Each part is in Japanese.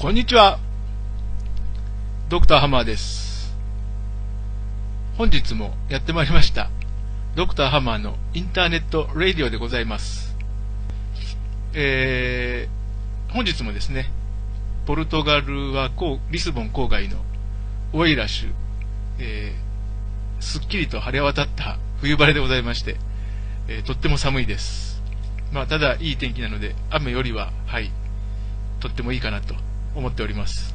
こんにちは。ドクターハマーです。本日もやってまいりました。ドクターハマーのインターネットラディオでございます。えー、本日もですね、ポルトガルはこうリスボン郊外のオイラシュ、えー、すっきりと晴れ渡った冬晴れでございまして、えーとっても寒いです。まあ、ただいい天気なので、雨よりは、はい、とってもいいかなと思っております。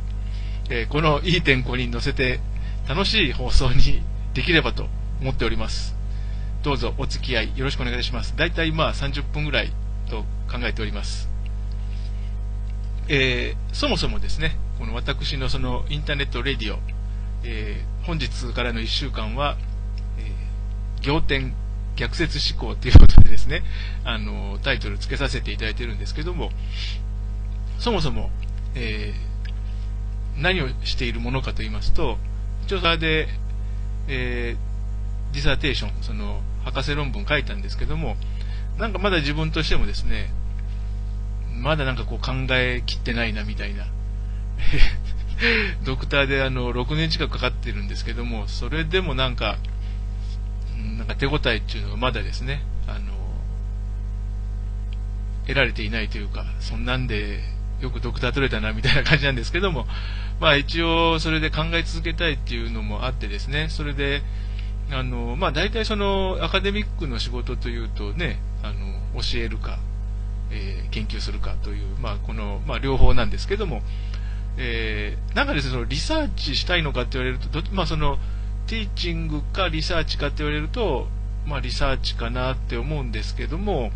えーこのいい天候に乗せて楽しい放送にできればと思っております。どうぞお付き合いよろしくお願いします。だいたいまあ30分ぐらいと考えております。えーそもそもですね、この私のそのインターネットレディオ、えー本日からの1週間は、えー仰天逆説思考ということでですね、あの、タイトル付けさせていただいてるんですけども、そもそも、えー何をしているものかと言いますと、調査で、えーディサーテーション、その、博士論文書いたんですけども、なんかまだ自分としてもですね、まだなんかこう考えきってないなみたいな。ドクターであの、6年近くかかってるんですけども、それでもなんか、なんか手応えっていうのがまだですね、あの、得られていないというか、そんなんでよくドクター取れたなみたいな感じなんですけども、まあ一応それで考え続けたいっていうのもあってですね、それで、あの、まあ大体そのアカデミックの仕事というとね、あの、教えるか、えー研究するかという、まあこの、まあ両方なんですけども、えーなんかですね、そのリサーチしたいのかって言われると、どまあその、ティーチングかリサーチかって言われると、まあリサーチかなって思うんですけども、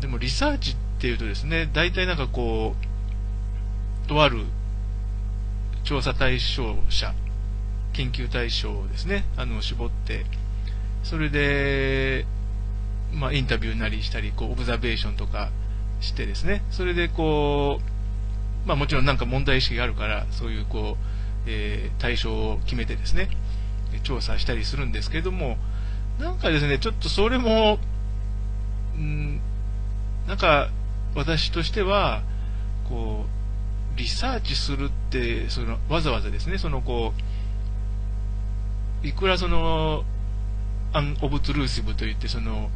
でもリサーチってっていうとですね、大体なんかこう、とある調査対象者、研究対象をですね、あの、絞って、それで、まあ、インタビューなりしたり、こう、オブザベーションとかしてですね、それでこう、まあもちろんなんか問題意識があるから、そういうこう、えー対象を決めてですね、え調査したりするんですけども、なんかですね、ちょっとそれも、うん、なんか私としては、こう、リサーチするって、その、わざわざですね、そのこう、いくらその、アンオブトゥルーシブといって、その、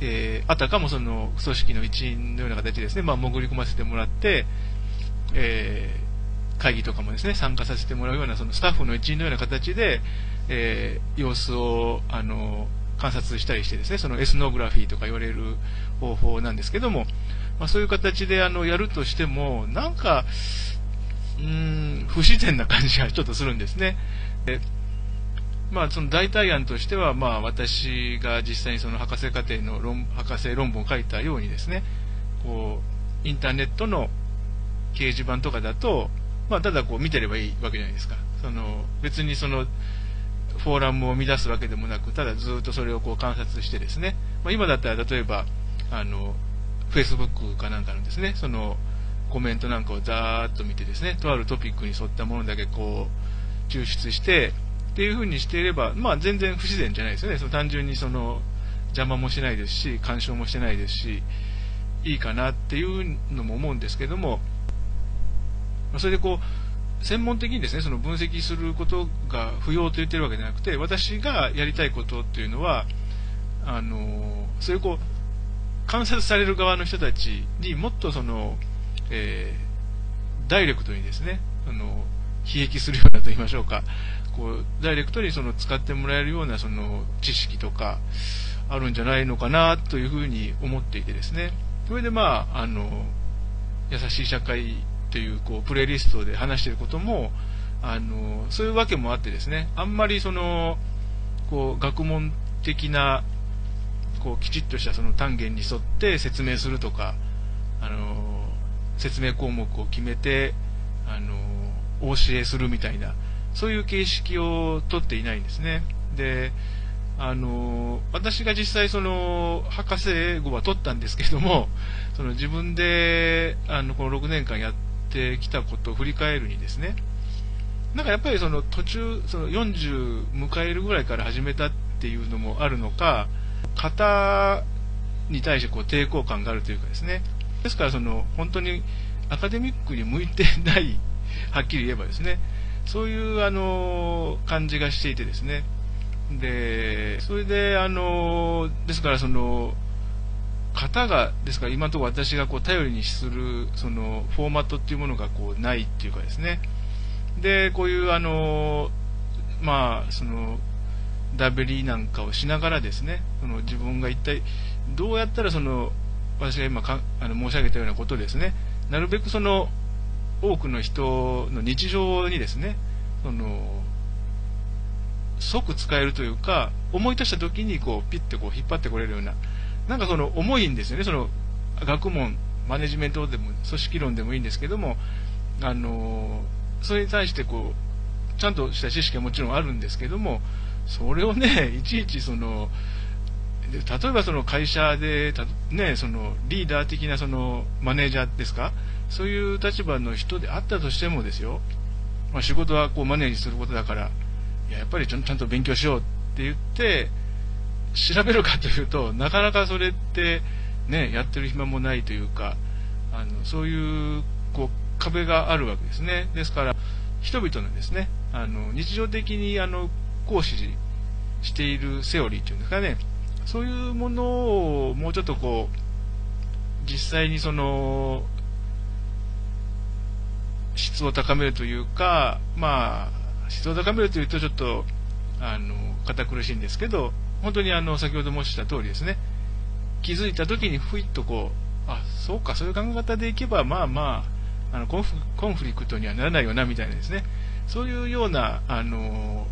えーあたかもその組織の一員のような形ですね、まあ、潜り込ませてもらって、えー会議とかもですね、参加させてもらうような、そのスタッフの一員のような形で、えー様子を、あの、観察したりしてですね、そのエスノグラフィーとか言われる方法なんですけども、まあ、そういう形で、あの、やるとしても、なんか、うーん、不自然な感じがちょっとするんですね。でまあ、その代替案としては、まあ、私が実際にその博士課程の論博士論文を書いたようにですね、こう、インターネットの掲示板とかだと、まあ、ただこう見てればいいわけじゃないですか。その、別にその、フォーラムを乱すわけでもなく、ただずっとそれをこう観察してですね、まあ、今だったら例えば、あの、Facebook かなんかのですね、その、コメントなんかをざーっと見てですね、とあるトピックに沿ったものだけこう、抽出して、っていう風にしていれば、まあ全然不自然じゃないですよね。その単純にその、邪魔もしないですし、干渉もしてないですし、いいかなっていうのも思うんですけども、それでこう、専門的にですね、その分析することが不要と言ってるわけじゃなくて、私がやりたいことっていうのは、あの、それをこう、観察される側の人たちにもっとその、えーダイレクトにですね、あの、悲劇するようなと言いましょうか、こう、ダイレクトにその使ってもらえるようなその知識とか、あるんじゃないのかなというふうに思っていてですね、それでまあ、あの、優しい社会というこうプレイリストで話していることも、あの、そういうわけもあってですね、あんまりその、こう、学問的な、こう、きちっとしたその単元に沿って説明するとか、あの、説明項目を決めて、あの、お教えするみたいな、そういう形式をとっていないんですね。で、あの、私が実際その、博士号は取ったんですけども、その自分で、あの、この6年間やってきたことを振り返るにですね、なんかやっぱりその途中、その40迎えるぐらいから始めたっていうのもあるのか、型に対してこう抵抗感があるというかですね。ですからその本当にアカデミックに向いてない、はっきり言えばですね、そういうあの感じがしていてですね、で、それで、あの、ですからその、型が、ですから今のところ私がこう頼りにする、その、フォーマットっていうものがこうないっていうかですね、で、こういうあの、まあ、その、ダベリなんかをしながらですね、その自分が一体どうやったらその、私が今かあの申し上げたようなことですね、なるべくその、多くの人の日常にですね、その、即使えるというか、思い出した時にこう、ピッてこう引っ張ってこれるような、なんかその重いんですよね、その、学問、マネジメントでも、組織論でもいいんですけども、あの、それに対してこう、ちゃんとした知識はもちろんあるんですけども、それをね、いちいちその、例えばその会社で、ね、そのリーダー的なそのマネージャーですか、そういう立場の人であったとしてもですよ、まあ、仕事はこうマネージすることだから、いややっぱりちゃんと勉強しようって言って、調べるかというと、なかなかそれって、ね、やってる暇もないというか、あのそういうこう壁があるわけですね。ですから、人々のですね、あの日常的にあの行使しているセオリーというんですかね、そういうものをもうちょっとこう、実際にその、質を高めるというか、まあ、質を高めるというとちょっと、あの、堅苦しいんですけど、本当にあの、先ほど申した通りですね、気づいた時にふいっとこう、あ、そうか、そういう考え方でいけば、まあまあ、あのコンフコンフリクトにはならないよな、みたいなですね、そういうような、あの、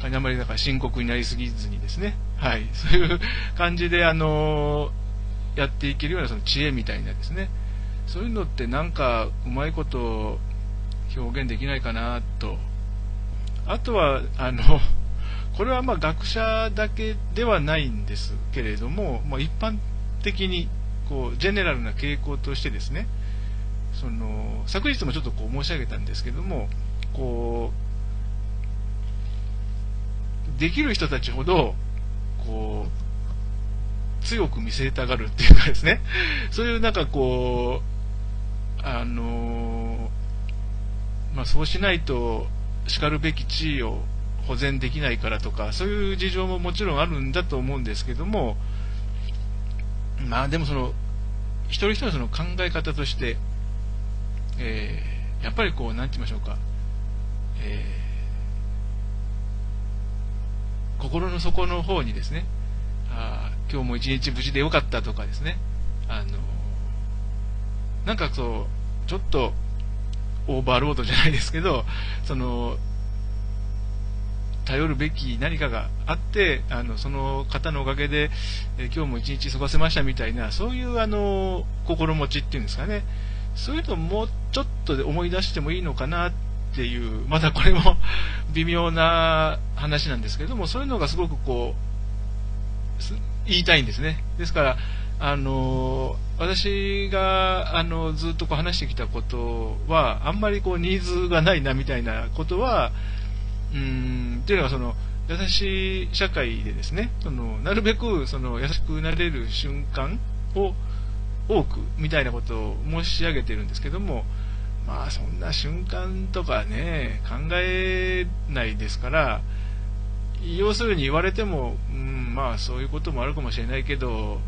あまりだから深刻になりすぎずにですね、はい、そういう感じで、あのやっていけるようなその知恵みたいなですね、そういうのってなんかうまいこと表現できないかなと。あとは、あの、これはま学者だけではないんですけれども、まあ、一般的にこうジェネラルな傾向としてですね、その昨日もちょっとこう申し上げたんですけども、こうできる人たちほどこう強く見せたがるっていうかですね、そういうなんかこう、あのまあ、そうしないとしかるべき地位を保全できないからとか、そういう事情ももちろんあるんだと思うんですけども、まあでもその、一人一人その考え方として、えー、やっぱりこう、なんて言いましょうか、えー、心の底の方にですね、あ今日も一日無事でよかったとかですね、あの、なんかそう、ちょっと、オーバーロードじゃないですけど、その、頼るべき何かがあって、あのその方のおかげで、え今日も一日過ごせましたみたいな、そういうあの心持ちっていうんですかね、そういうのをもうちょっと思い出してもいいのかなっっていう、まだこれも 微妙な話なんですけれども、そういうのがすごくこう、言いたいんですね。ですから、あの私があのずっとこう話してきたことは、あんまりこうニーズがないなみたいなことは、うんっていうのはその優しい社会でですねそのなるべくその優しくなれる瞬間を多くみたいなことを申し上げてるんですけどもまあそんな瞬間とかね考えないですから要するに言われても、うん、まあそういうこともあるかもしれないけど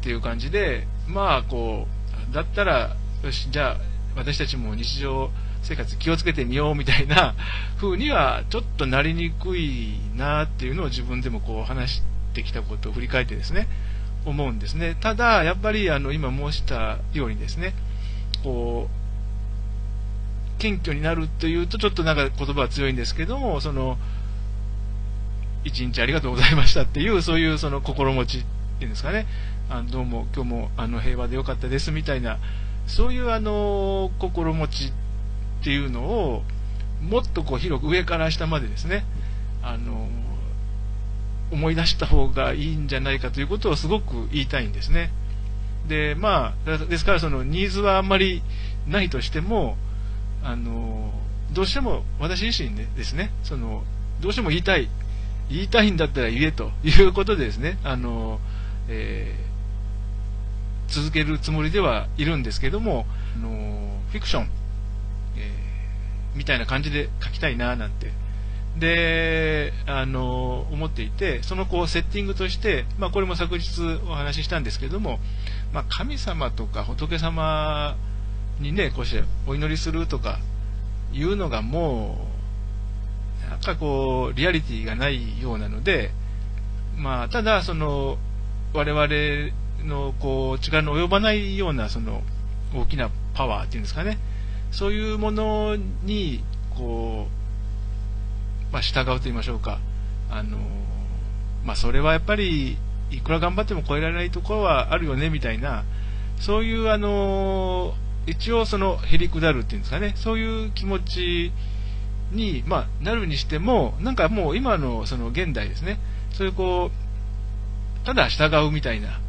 っていう感じでまあこうだったらよしじゃあ私たちも日常生活気をつけてみようみたいな風にはちょっとなりにくいなっていうのを自分でもこう話してきたことを振り返ってですね、思うんですね。ただ、やっぱりあの今申したようにですね、こう、謙虚になるというとちょっとなんか言葉は強いんですけども、その、一日ありがとうございましたっていう、そういうその心持ちっていうんですかね、あどうも今日もあの平和でよかったですみたいな、そういうあの心持ちっていうのをもっとこう広く上から下までですねあの思い出した方がいいんじゃないかということをすごく言いたいんですね。でまあですからそのニーズはあんまりないとしてもあのどうしても私自身でですねそのどうしても言いたい言いたいんだったら言えと いうことでですねあの、えー、続けるつもりではいるんですけども、あのフィクション、えー、みたいな感じで書きたいななんて、で、あの思っていて、そのこうセッティングとして、まあ、これも昨日お話ししたんですけども、まあ、神様とか仏様にね、こうしてお祈りするとかいうのがもう、なんかこう、リアリティがないようなので、まあ、ただ、その、我々のこう力の及ばないようなその大きなパワーっていうんですかね、そういうものにこう、まあ、従うと言いましょうか、あのまあ、それはやっぱりいくら頑張っても超えられないところはあるよねみたいな、そういうあの一応そのへりくだるっていうんですかね、そういう気持ちに、まあ、なるにしても、なんかもう今のその現代ですね、そういうこう、ただ従うみたいな、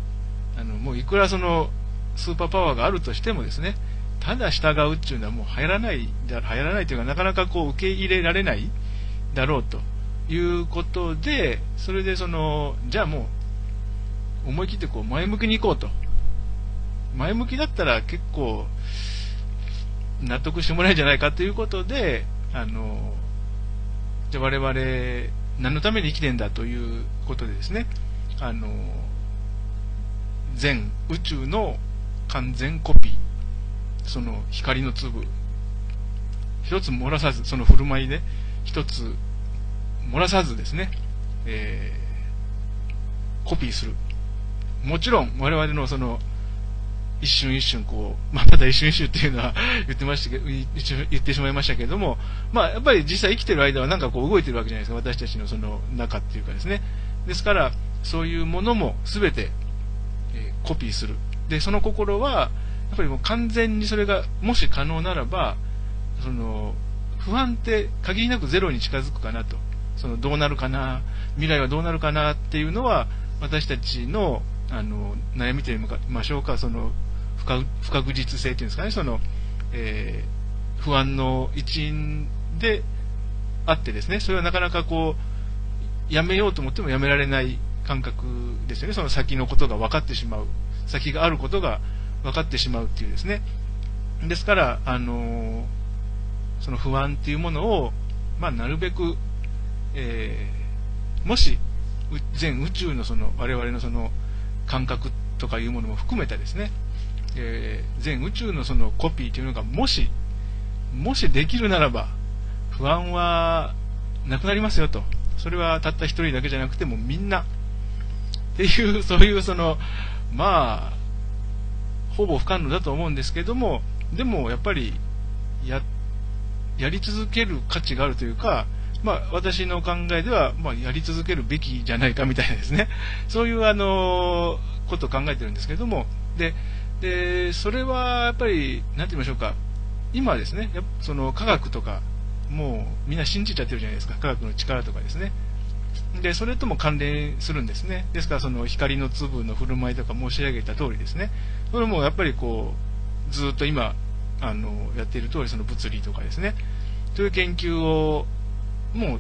あの、もういくらその、スーパーパワーがあるとしてもですね、ただ従うっていうのはもう流行らない、流行らないというか、なかなかこう受け入れられないだろうということで、それでその、じゃあもう、思い切ってこう前向きに行こうと。前向きだったら結構、納得してもらえるんじゃないかということで、あの、じゃあ我々、何のために生きてんだということでですね、あの、全宇宙の完全コピー、その光の粒、一つ漏らさず、その振る舞いで、一つ漏らさずですね、えー、コピーする。もちろん、我々のその、一瞬一瞬こう、まあ、まだ一瞬一瞬っていうのは言ってましたけど、言ってしまいましたけども、まあ、やっぱり実際生きてる間はなんかこう動いてるわけじゃないですか、私たちのその中っていうかですね。ですから、そういうものも全て、えー、コピーする。で、その心は、やっぱりもう完全にそれが、もし可能ならば、その、不安って限りなくゼロに近づくかなと。その、どうなるかな、未来はどうなるかなっていうのは、私たちの、あの、悩みといいましょうか、その、不確実性っていうんですかね、その、えー、不安の一因であってですね、それはなかなかこう、やめようと思ってもやめられない感覚ですよね、その先のことが分かってしまう、先があることが分かってしまうっていうですね。ですから、あのその不安っていうものを、まあ、なるべく、えー、もし、全宇宙のその我々のその感覚とかいうものも含めたですね、えー、全宇宙のそのコピーというのがもし、もしできるならば、不安はなくなりますよと。それはたった一人だけじゃなくてもみんな。っていう、そういうその、まあ、ほぼ不可能だと思うんですけども、でもやっぱり、や、やり続ける価値があるというか、まあ、私の考えでは、まあ、やり続けるべきじゃないかみたいなですね、そういうあの、ことを考えてるんですけども、で、で、それはやっぱり、なんて言いましょうか、今ですね、その科学とか、もうみんな信じちゃってるじゃないですか、科学の力とかですね。で、それとも関連するんですね。ですから、その光の粒の振る舞いとか申し上げた通りですね。それもやっぱりこう、ずっと今、あの、やっている通り、その物理とかですね。という研究を、もう、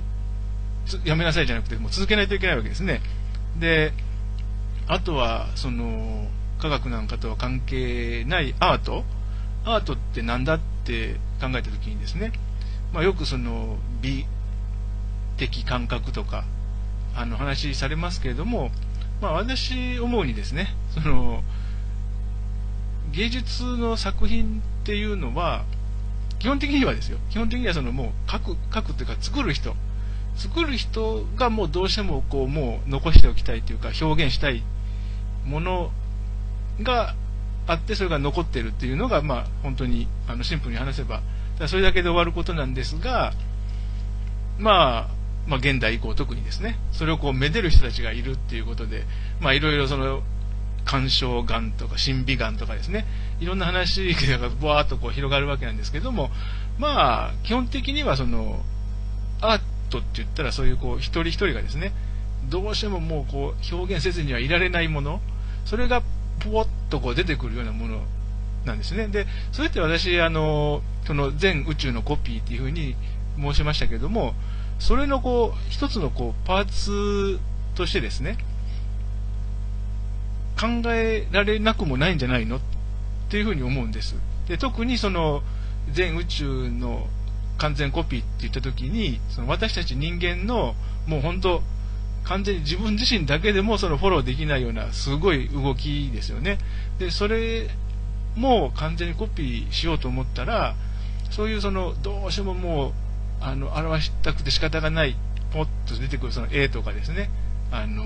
やめなさいじゃなくて、もう続けないといけないわけですね。で、あとは、その、科学なんかとは関係ないアート？アートって何だって考えた時にですね、まあ、よくその美的感覚とかあの話されますけれども、まあ、私思うにですねその芸術の作品っていうのは基本的にはですよ基本的にはそのもう書く書くっていうか作る人作る人がもうどうしてもこうもう残しておきたいというか表現したいものがあって、それが残ってるっていうのが、まあ、本当に、あの、シンプルに話せば、それだけで終わることなんですが、まあ、まあ、現代以降特にですね、それをこう、めでる人たちがいるっていうことで、まあ、いろいろその、鑑賞眼とか審美眼とかですね、いろんな話がぼわーっとこう広がるわけなんですけども、まあ、基本的にはその、アートって言ったらそういうこう、一人一人がですね、どうしてももうこう、表現せずにはいられないもの、それがぽわっとこう出てくるようなものなんですね。で、それって私、あの、その全宇宙のコピーっていうふうに申しましたけども、それのこう、一つのこう、パーツとしてですね、考えられなくもないんじゃないの？っていうふうに思うんです。で特にその全宇宙の完全コピーって言った時にその私たち人間のもう本当完全に自分自身だけでもそのフォローできないようなすごい動きですよね。で、それも完全にコピーしようと思ったら、そういうその、どうしてももう、あの、表したくて仕方がない、ポッと出てくるその絵とかですね、あの、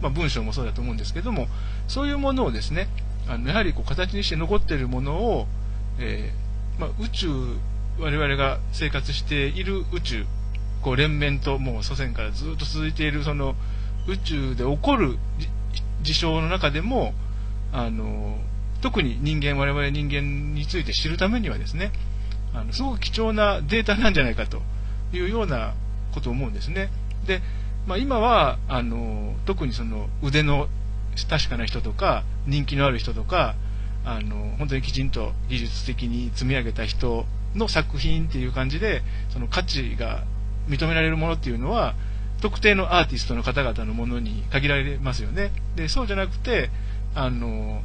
まあ、文章もそうだと思うんですけども、そういうものをですね、あのやはりこう形にして残っているものを、えー、まあ、宇宙、我々が生活している宇宙こう連綿ともう祖先からずっと続いているその宇宙で起こる事象の中でもあの特に人間我々人間について知るためにはですねあのすごく貴重なデータなんじゃないかというようなことを思うんですね。で、まあ、今はあの特にその腕の確かな人とか人気のある人とかあの本当にきちんと技術的に積み上げた人の作品っていう感じでその価値が認められるものっていうのは、特定のアーティストの方々のものに限られますよね。で、そうじゃなくて、あの、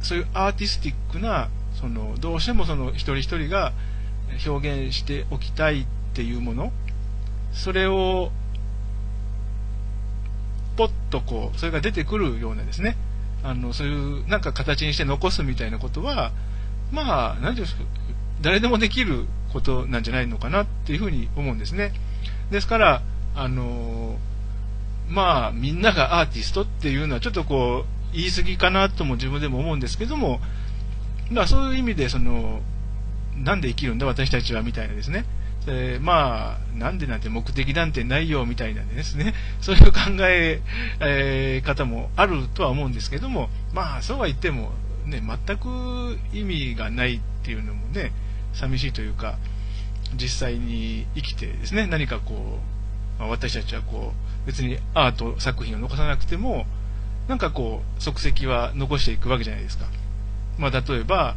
そういうアーティスティックな、その、どうしてもその一人一人が表現しておきたいっていうもの、それを、ポッとこう、それが出てくるようなですね、あの、そういうなんか形にして残すみたいなことは、まあ、何て言うんですか、誰でもできることなんじゃないのかなっていうふうに思うんですね。ですから、あのまあ、みんながアーティストっていうのはちょっとこう、言い過ぎかなとも自分でも思うんですけども、まあそういう意味で、その、なんで生きるんだ私たちはみたいなですね。えまあ、なんでなんて目的なんてないよみたいなですね、そういう考ええー、方もあるとは思うんですけども、まあそうは言っても、ね、全く意味がないっていうのもね、寂しいというか、実際に生きてですね、何かこう、まあ、私たちはこう、別にアート作品を残さなくても、なんかこう、足跡は残していくわけじゃないですか。まあ、例えば、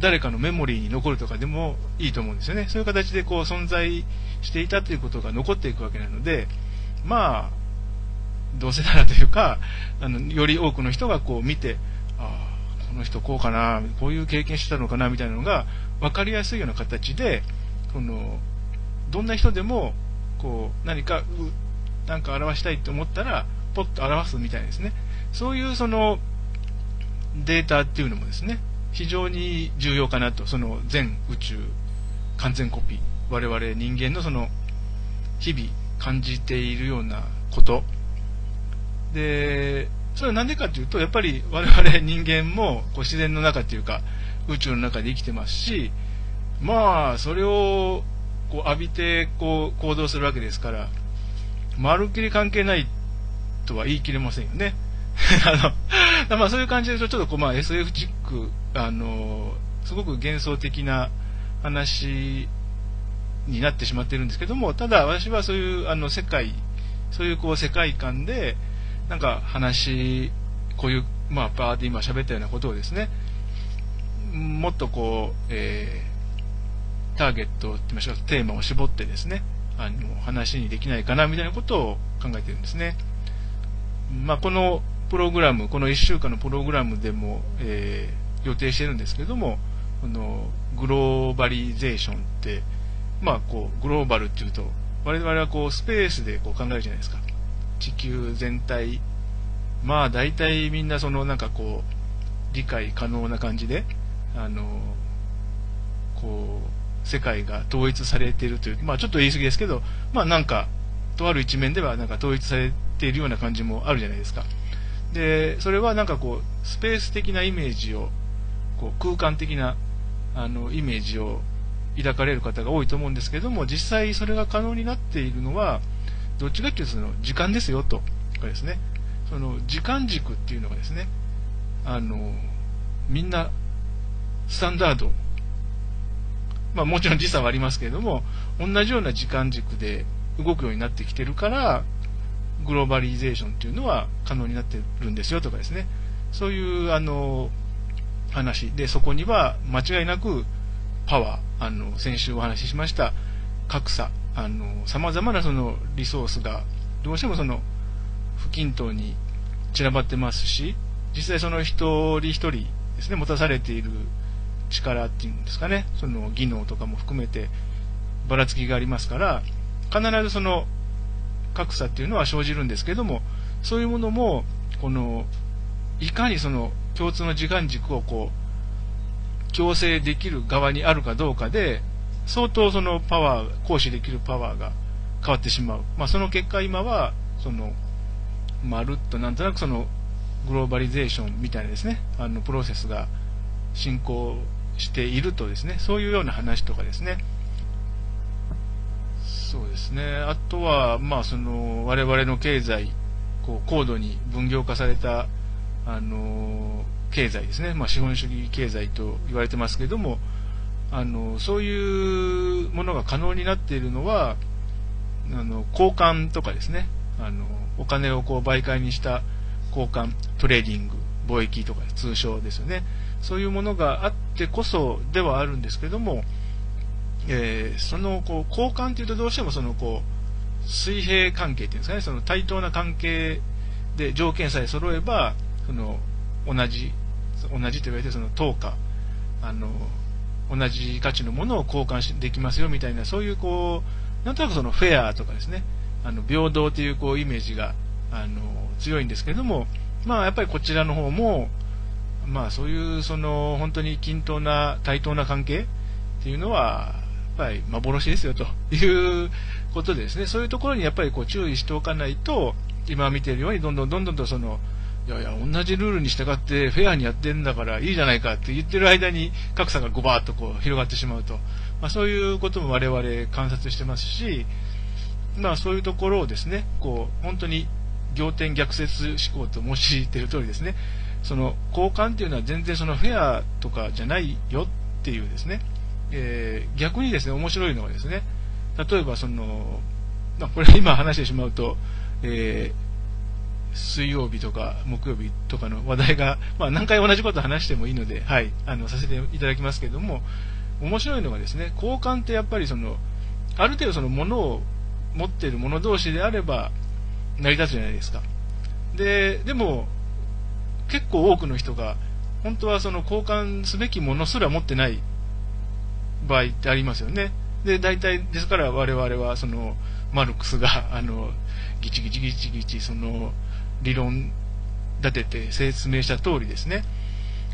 誰かのメモリーに残るとかでもいいと思うんですよね。そういう形でこう存在していたということが残っていくわけなので、まあ、どうせならというか、あの、より多くの人がこう見て、ああ、この人こうかな、こういう経験してたのかな、みたいなのが分かりやすいような形で、この、どんな人でも、こう、何か、なんか表したいと思ったら、ポッと表すみたいですね。そういうその、データっていうのもですね、非常に重要かなと、その全宇宙完全コピー、我々人間のその、日々感じているようなこと。で、それはなんでかというと、やっぱり我々人間もこう自然の中っていうか、宇宙の中で生きてますし、まあ、それをこう浴びてこう行動するわけですから、まるっきり関係ないとは言い切れませんよね。あの、まあそういう感じでちょっとこう、まあ SF チック、あの、すごく幻想的な話になってしまってるんですけども、ただ私はそういうあの世界、そういうこう世界観で、なんか話、こういう、まあバーで今喋ったようなことをですね、もっとこう、えー、ターゲットと言いましょうテーマを絞ってですね、あの、話にできないかなみたいなことを考えてるんですね。まあ、このプログラム、この1週間のプログラムでも、えー、予定してるんですけども、このグローバリゼーションって、まあ、こう、グローバルっていうと、我々はこう、スペースでこう考えるじゃないですか。地球全体、まあ、大体みんなその、なんかこう、理解可能な感じで、あの、こう、世界が統一されているという、まあちょっと言い過ぎですけど、まあなんか、とある一面ではなんか統一されているような感じもあるじゃないですか。で、それはなんかこう、スペース的なイメージを、こう空間的なあのイメージを抱かれる方が多いと思うんですけども、実際それが可能になっているのは、どっちかっていうとその時間ですよと、かですね。その時間軸っていうのがですね、あの、みんなスタンダード、まあもちろん時差はありますけれども、同じような時間軸で動くようになってきてるから、グローバリゼーションっていうのは可能になってるんですよとかですね。そういう、あの、話で、そこには間違いなくパワー、あの、先週お話ししました格差、あの、様々なそのリソースが、どうしてもその、不均等に散らばってますし、実際その一人一人ですね、持たされている力っていうんですかね、その技能とかも含めてばらつきがありますから、必ずその格差っていうのは生じるんですけども、そういうものも、この、いかにその共通の時間軸をこう、強制できる側にあるかどうかで、相当そのパワー、行使できるパワーが変わってしまう。まあその結果今は、その、まるっとなんとなくそのグローバリゼーションみたいなですね、あのプロセスが進行しているとですね、そういうような話とかですね、そうですね、あとは、まあその我々の経済、こう高度に分業化された、あの経済ですね、まあ、資本主義経済と言われてますけれども、あのそういうものが可能になっているのは、あの交換とかですね、あのお金をこう媒介にした交換、トレーディング、貿易とか通商ですよね。そういうものがあってこそではあるんですけども、えー、そのこう交換というとどうしてもそのこう水平関係っていうんですかね、その対等な関係で条件さえ揃えば、その同じ、同じと言われてその等価、あの、同じ価値のものを交換できますよみたいな、そういうこう、なんとなくそのフェアとかですね、あの平等というこうイメージがあの強いんですけれども、まあ、やっぱりこちらの方も、まあ、そういうその本当に均等な対等な関係っていうのは、やっぱり幻ですよということですね、そういうところにやっぱりこう注意しておかないと、今見ているように、どんどんどんどんとその、いやいや、同じルールに従ってフェアにやってるんだからいいじゃないかって言ってる間に格差がごばっとこう広がってしまうと、まあ、そういうことも我々観察してますし、まあそういうところをですね、こう、本当に仰天逆説思考と申している通りですね、その交換っていうのは全然そのフェアとかじゃないよっていうですね、えー、逆にですね、面白いのはですね、例えばその、まあ、これ今話してしまうと、えー、水曜日とか木曜日とかの話題が、まあ、何回同じこと話してもいいので、はい、あの、させていただきますけれども、面白いのがですね、交換ってやっぱりその、ある程度そのものを持っている者同士であれば成り立つじゃないですか。で、でも、結構多くの人が、本当はその交換すべきものすら持ってない場合ってありますよね。で、大体、ですから我々は、その、マルクスが、あの、ギチギチギチギチ、その、理論立てて説明した通りですね。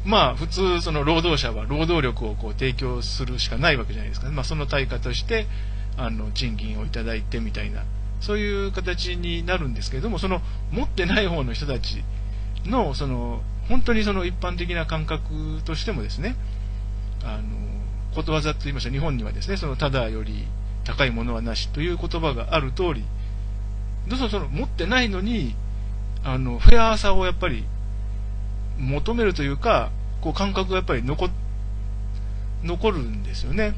まあ、普通、その労働者は労働力をこう提供するしかないわけじゃないですか、ね。まあ、その対価として、あの賃金をいただいてみたいなそういう形になるんですけれどもその持ってない方の人たちのその本当にその一般的な感覚としてもですねあのことわざと言いました日本にはですねそのただより高いものはなしという言葉がある通りどうぞその持ってないのにあのフェアさをやっぱり求めるというかこう感覚がやっぱり残残るんですよね。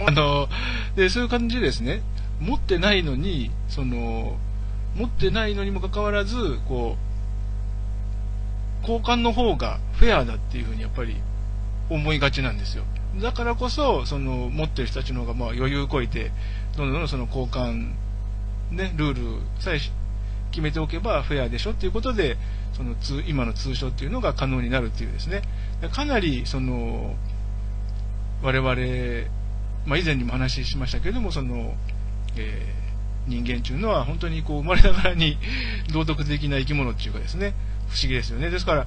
あの、で、そういう感じでですね、持ってないのに、その、持ってないのにもかかわらず、こう、交換の方がフェアだっていうふうにやっぱり思いがちなんですよ。だからこそ、その、持ってる人たちの方がまあ余裕こいて、どんどんその交換、ね、ルールさえ決めておけばフェアでしょっていうことで、その今の通称っていうのが可能になるっていうですね、かなりその、我々まあ、以前にも話しましたけれども、その、えー、人間というのは本当にこう生まれながらに 道徳的な生き物っていうかですね、不思議ですよね。ですから、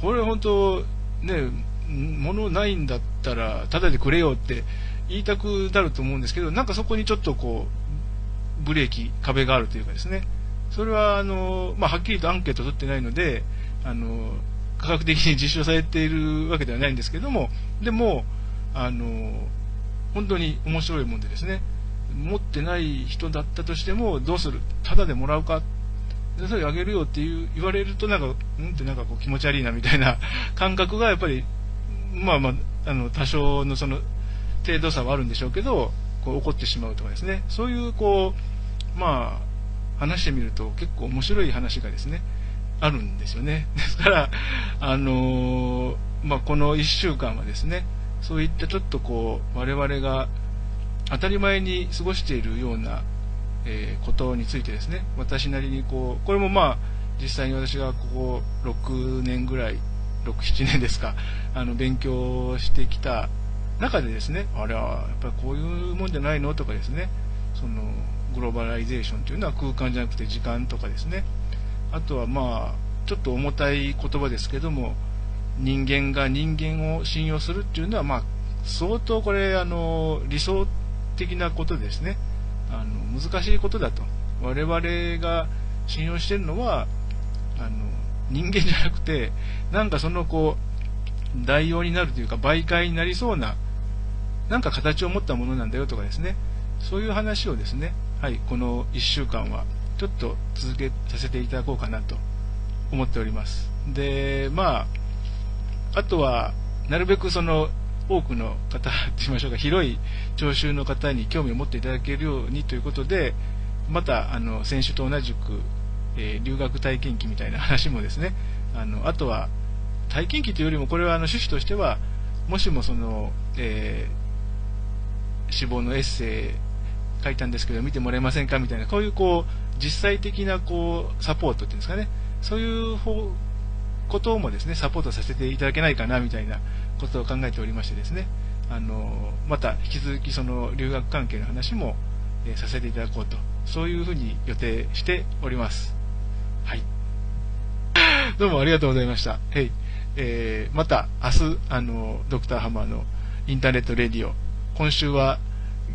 これ本当、ね、物ないんだったら、ただでくれよって言いたくなると思うんですけど、なんかそこにちょっとこう、ブレーキ、壁があるというかですね、それは、あの、まあ、はっきりとアンケート取ってないので、あの、科学的に実証されているわけではないんですけども、でも、あの、本当に面白いもんでですね、持ってない人だったとしても、どうする？ただでもらうか？それあげるよっていう言われるとなんか、うんってなんかこう気持ち悪いなみたいな 感覚がやっぱり、まあまあ、あの、多少のその程度差はあるんでしょうけど、こう起こってしまうとかですね、そういうこう、まあ、話してみると結構面白い話がですね、あるんですよね。ですから、あのー、まあ、この1週間はですね、そういったちょっとこう、我々が当たり前に過ごしているような、えー、ことについてですね、私なりにこう、これもまあ、実際に私がここ6年ぐらい、6、7年ですか、あの、勉強してきた中でですね、あれは、やっぱりこういうもんじゃないのとかですね、その、グローバライゼーションというのは空間じゃなくて時間とかですね、あとはまあ、ちょっと重たい言葉ですけども、人間が人間を信用するっていうのは、まあ、相当これ、あの、理想的なことですね。あの、難しいことだと。我々が信用してるのは、あの、人間じゃなくて、なんかそのこう、代用になるというか、媒介になりそうな、なんか形を持ったものなんだよとかですね。そういう話をですね、はい、この1週間は、ちょっと続けさせていただこうかなと思っております。で、まあ、あとは、なるべくその、多くの方と言いましょうか、広い聴衆の方に興味を持っていただけるようにということで、また、あの、先週と同じく、えー、留学体験記みたいな話もですね、あの、あとは、体験記というよりも、これはあの趣旨としては、もしもその、えー、死亡のエッセイ書いたんですけど、見てもらえませんかみたいな、こういうこう、実際的なこう、サポートっていうんですかね、そういう方こともですね、サポートさせていただけないかな、みたいなことを考えておりましてですね、あの、また引き続きその留学関係の話も、え、させていただこうと、そういうふうに予定しております。はい。どうもありがとうございました。はい。えー、また明日、あの、ドクターハマーのインターネットレディオ、今週は、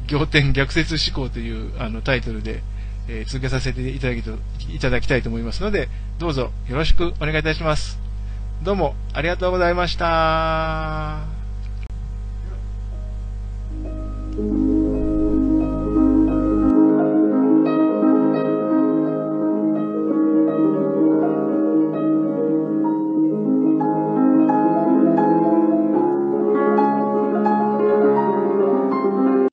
仰天逆説思考というあのタイトルで、えー、続けさせていただきといただきたいと思いますので、どうぞよろしくお願いいたします。どうもありがとうございました。